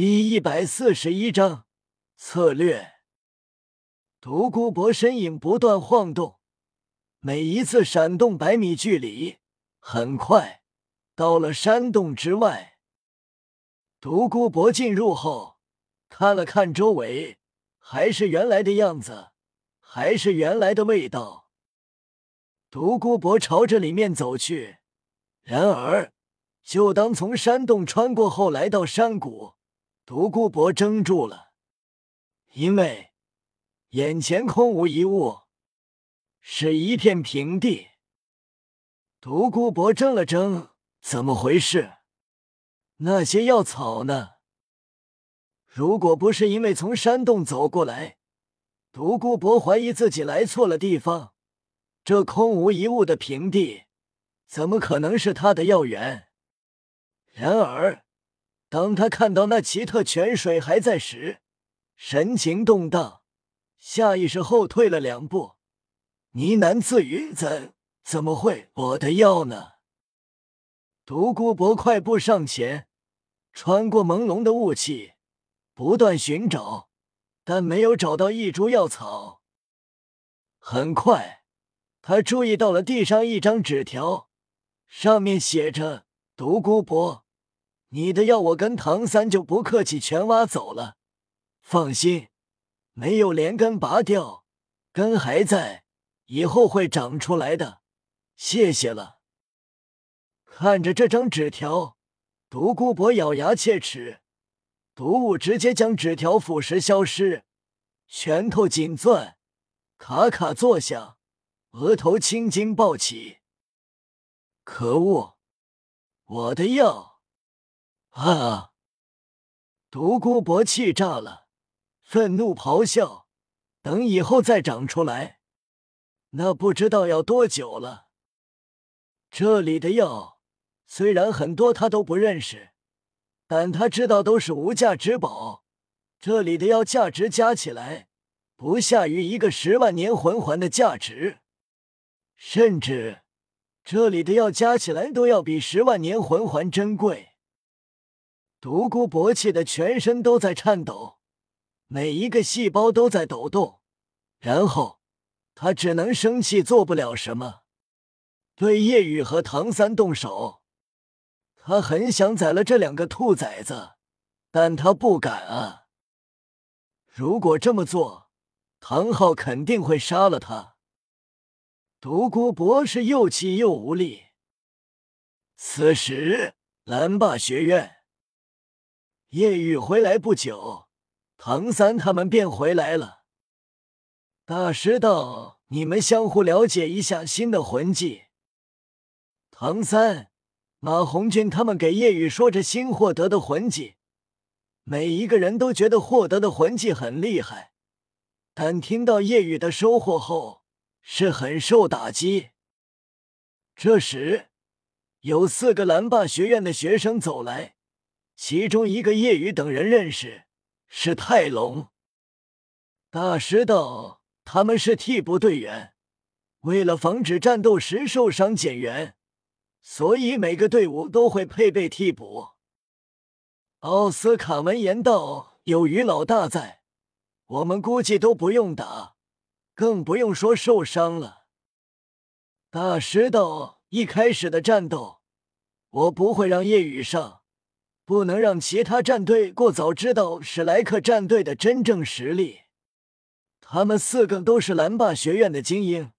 第一百四十一章策略。独孤博身影不断晃动，每一次闪动百米距离，很快到了山洞之外。独孤博进入后，看了看周围，还是原来的样子，还是原来的味道。独孤博朝着里面走去，然而，就当从山洞穿过后来到山谷，独孤博怔住了，因为。眼前空无一物，是一片平地。独孤博怔了怔，怎么回事？那些药草呢？如果不是因为从山洞走过来，独孤博怀疑自己来错了地方。这空无一物的平地，怎么可能是他的药源？然而，当他看到那奇特泉水还在时，神情动荡。下意识后退了两步，呢喃自语：“怎怎么会我的药呢？”独孤博快步上前，穿过朦胧的雾气，不断寻找，但没有找到一株药草。很快，他注意到了地上一张纸条，上面写着：“独孤博，你的药我跟唐三就不客气，全挖走了，放心。”没有连根拔掉，根还在，以后会长出来的。谢谢了。看着这张纸条，独孤博咬牙切齿，毒雾直接将纸条腐蚀消失，拳头紧攥，卡卡作响，额头青筋暴起。可恶！我的药！啊！独孤博气炸了。愤怒咆哮！等以后再长出来，那不知道要多久了。这里的药虽然很多他都不认识，但他知道都是无价之宝。这里的药价值加起来不下于一个十万年魂环的价值，甚至这里的药加起来都要比十万年魂环珍贵。独孤博气的全身都在颤抖。每一个细胞都在抖动，然后他只能生气，做不了什么。对叶雨和唐三动手，他很想宰了这两个兔崽子，但他不敢啊！如果这么做，唐昊肯定会杀了他。独孤博士又气又无力。此时，蓝霸学院，叶雨回来不久。唐三他们便回来了。大师道：“你们相互了解一下新的魂技。”唐三、马红俊他们给叶雨说着新获得的魂技，每一个人都觉得获得的魂技很厉害，但听到叶雨的收获后是很受打击。这时，有四个蓝霸学院的学生走来，其中一个叶雨等人认识。是泰隆大师道，他们是替补队员，为了防止战斗时受伤减员，所以每个队伍都会配备替补。奥斯卡闻言道：“有于老大在，我们估计都不用打，更不用说受伤了。”大师道：“一开始的战斗，我不会让叶雨上。”不能让其他战队过早知道史莱克战队的真正实力。他们四个都是蓝霸学院的精英，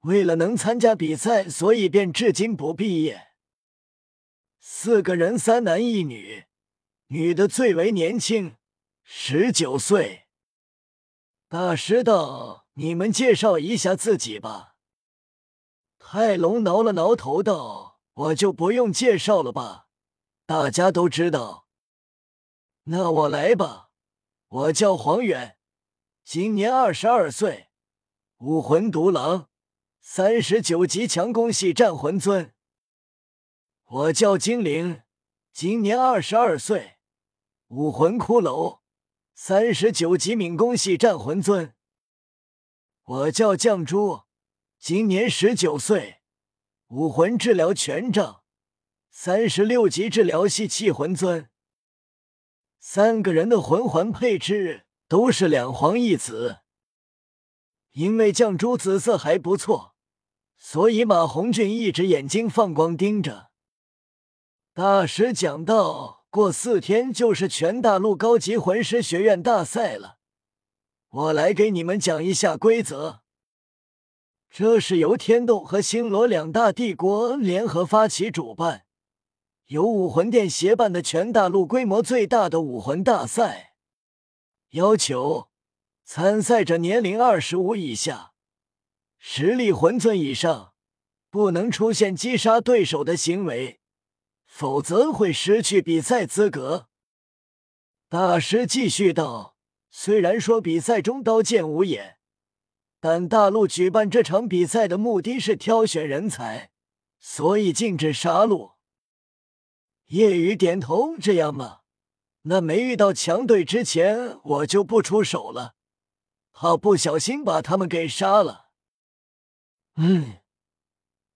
为了能参加比赛，所以便至今不毕业。四个人，三男一女，女的最为年轻，十九岁。大师道：“你们介绍一下自己吧。”泰隆挠了挠头道：“我就不用介绍了吧。”大家都知道，那我来吧。我叫黄远，今年二十二岁，武魂独狼，三十九级强攻系战魂尊。我叫精灵，今年二十二岁，武魂骷髅，三十九级敏攻系战魂尊。我叫绛珠，今年十九岁，武魂治疗权杖。三十六级治疗系气魂尊，三个人的魂环配置都是两黄一紫。因为绛珠紫色还不错，所以马红俊一直眼睛放光盯着。大师讲到：“过四天就是全大陆高级魂师学院大赛了，我来给你们讲一下规则。这是由天斗和星罗两大帝国联合发起主办，由武魂殿协办的全大陆规模最大的武魂大赛。要求参赛者年龄二十五以下，实力魂尊以上，不能出现击杀对手的行为。”否则会失去比赛资格。大师继续道：“虽然说比赛中刀剑无眼，但大陆举办这场比赛的目的是挑选人才，所以禁止杀戮。”叶雨点头：“这样吗？那没遇到强队之前，我就不出手了，怕不小心把他们给杀了。”嗯，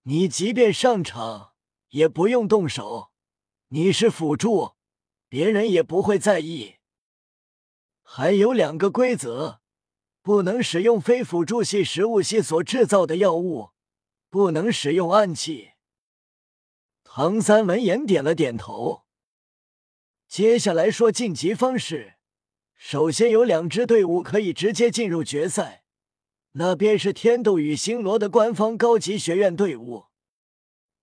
你即便上场，也不用动手。你是辅助，别人也不会在意。还有两个规则：不能使用非辅助系食物系所制造的药物，不能使用暗器。唐三闻言点了点头。接下来说晋级方式，首先有两支队伍可以直接进入决赛，那便是天斗与星罗的官方高级学院队伍，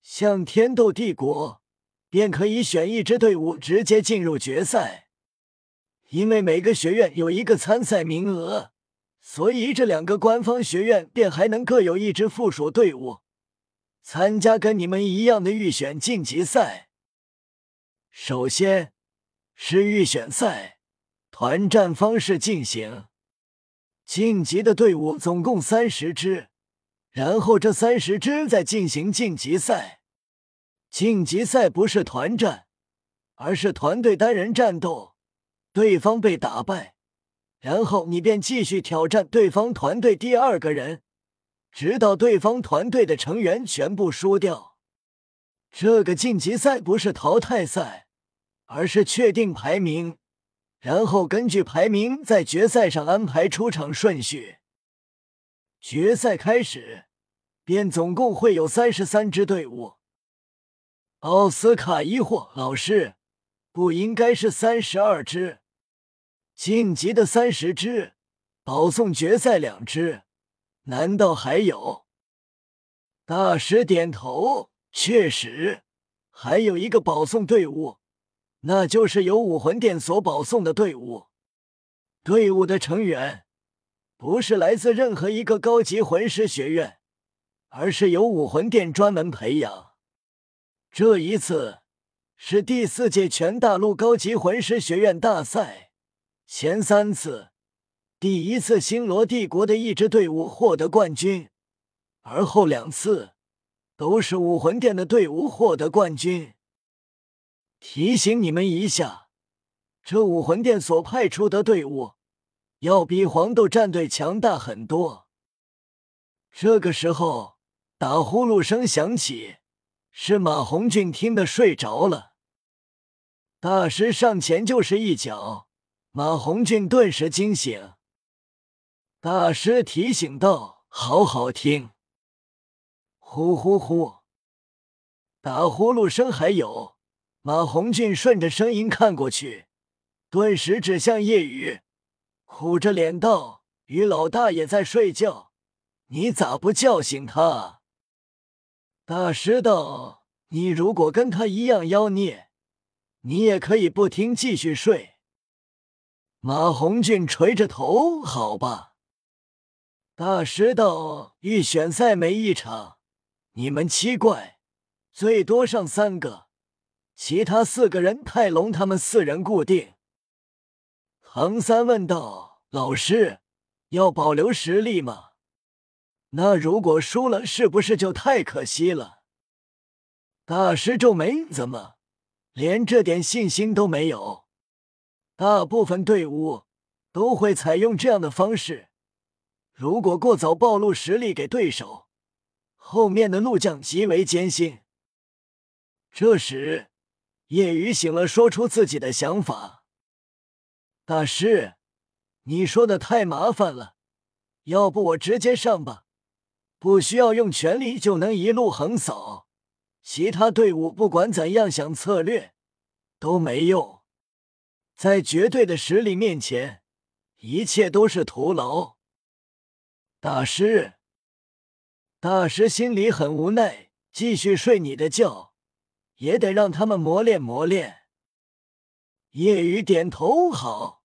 像天斗帝国。便可以选一支队伍直接进入决赛，因为每个学院有一个参赛名额，所以这两个官方学院便还能各有一支附属队伍参加跟你们一样的预选晋级赛。首先是预选赛，团战方式进行，晋级的队伍总共三十支，然后这三十支再进行晋级赛。晋级赛不是团战，而是团队单人战斗。对方被打败，然后你便继续挑战对方团队第二个人，直到对方团队的成员全部输掉。这个晋级赛不是淘汰赛，而是确定排名，然后根据排名在决赛上安排出场顺序。决赛开始，便总共会有三十三支队伍。奥斯卡疑惑：“老师，不应该是三十二支晋级的三十支，保送决赛两支，难道还有？”大师点头：“确实，还有一个保送队伍，那就是由武魂殿所保送的队伍。队伍的成员不是来自任何一个高级魂师学院，而是由武魂殿专门培养。”这一次是第四届全大陆高级魂师学院大赛，前三次，第一次星罗帝国的一支队伍获得冠军，而后两次都是武魂殿的队伍获得冠军。提醒你们一下，这武魂殿所派出的队伍要比黄豆战队强大很多。这个时候，打呼噜声响起。是马红俊听得睡着了，大师上前就是一脚，马红俊顿时惊醒。大师提醒道：“好好听。”呼呼呼，打呼噜声还有。马红俊顺着声音看过去，顿时指向夜雨，苦着脸道：“于老大也在睡觉，你咋不叫醒他？”大师道：“你如果跟他一样妖孽，你也可以不听，继续睡。”马红俊垂着头：“好吧。”大师道：“预选赛没一场，你们七怪最多上三个，其他四个人泰隆他们四人固定。”唐三问道：“老师，要保留实力吗？”那如果输了，是不是就太可惜了？大师皱眉，怎么连这点信心都没有？大部分队伍都会采用这样的方式，如果过早暴露实力给对手，后面的路将极为艰辛。这时，叶雨醒了，说出自己的想法。大师，你说的太麻烦了，要不我直接上吧，不需要用全力就能一路横扫，其他队伍不管怎样想策略都没用，在绝对的实力面前，一切都是徒劳。大师，大师心里很无奈，继续睡你的觉，也得让他们磨练磨练。夜雨点头，好。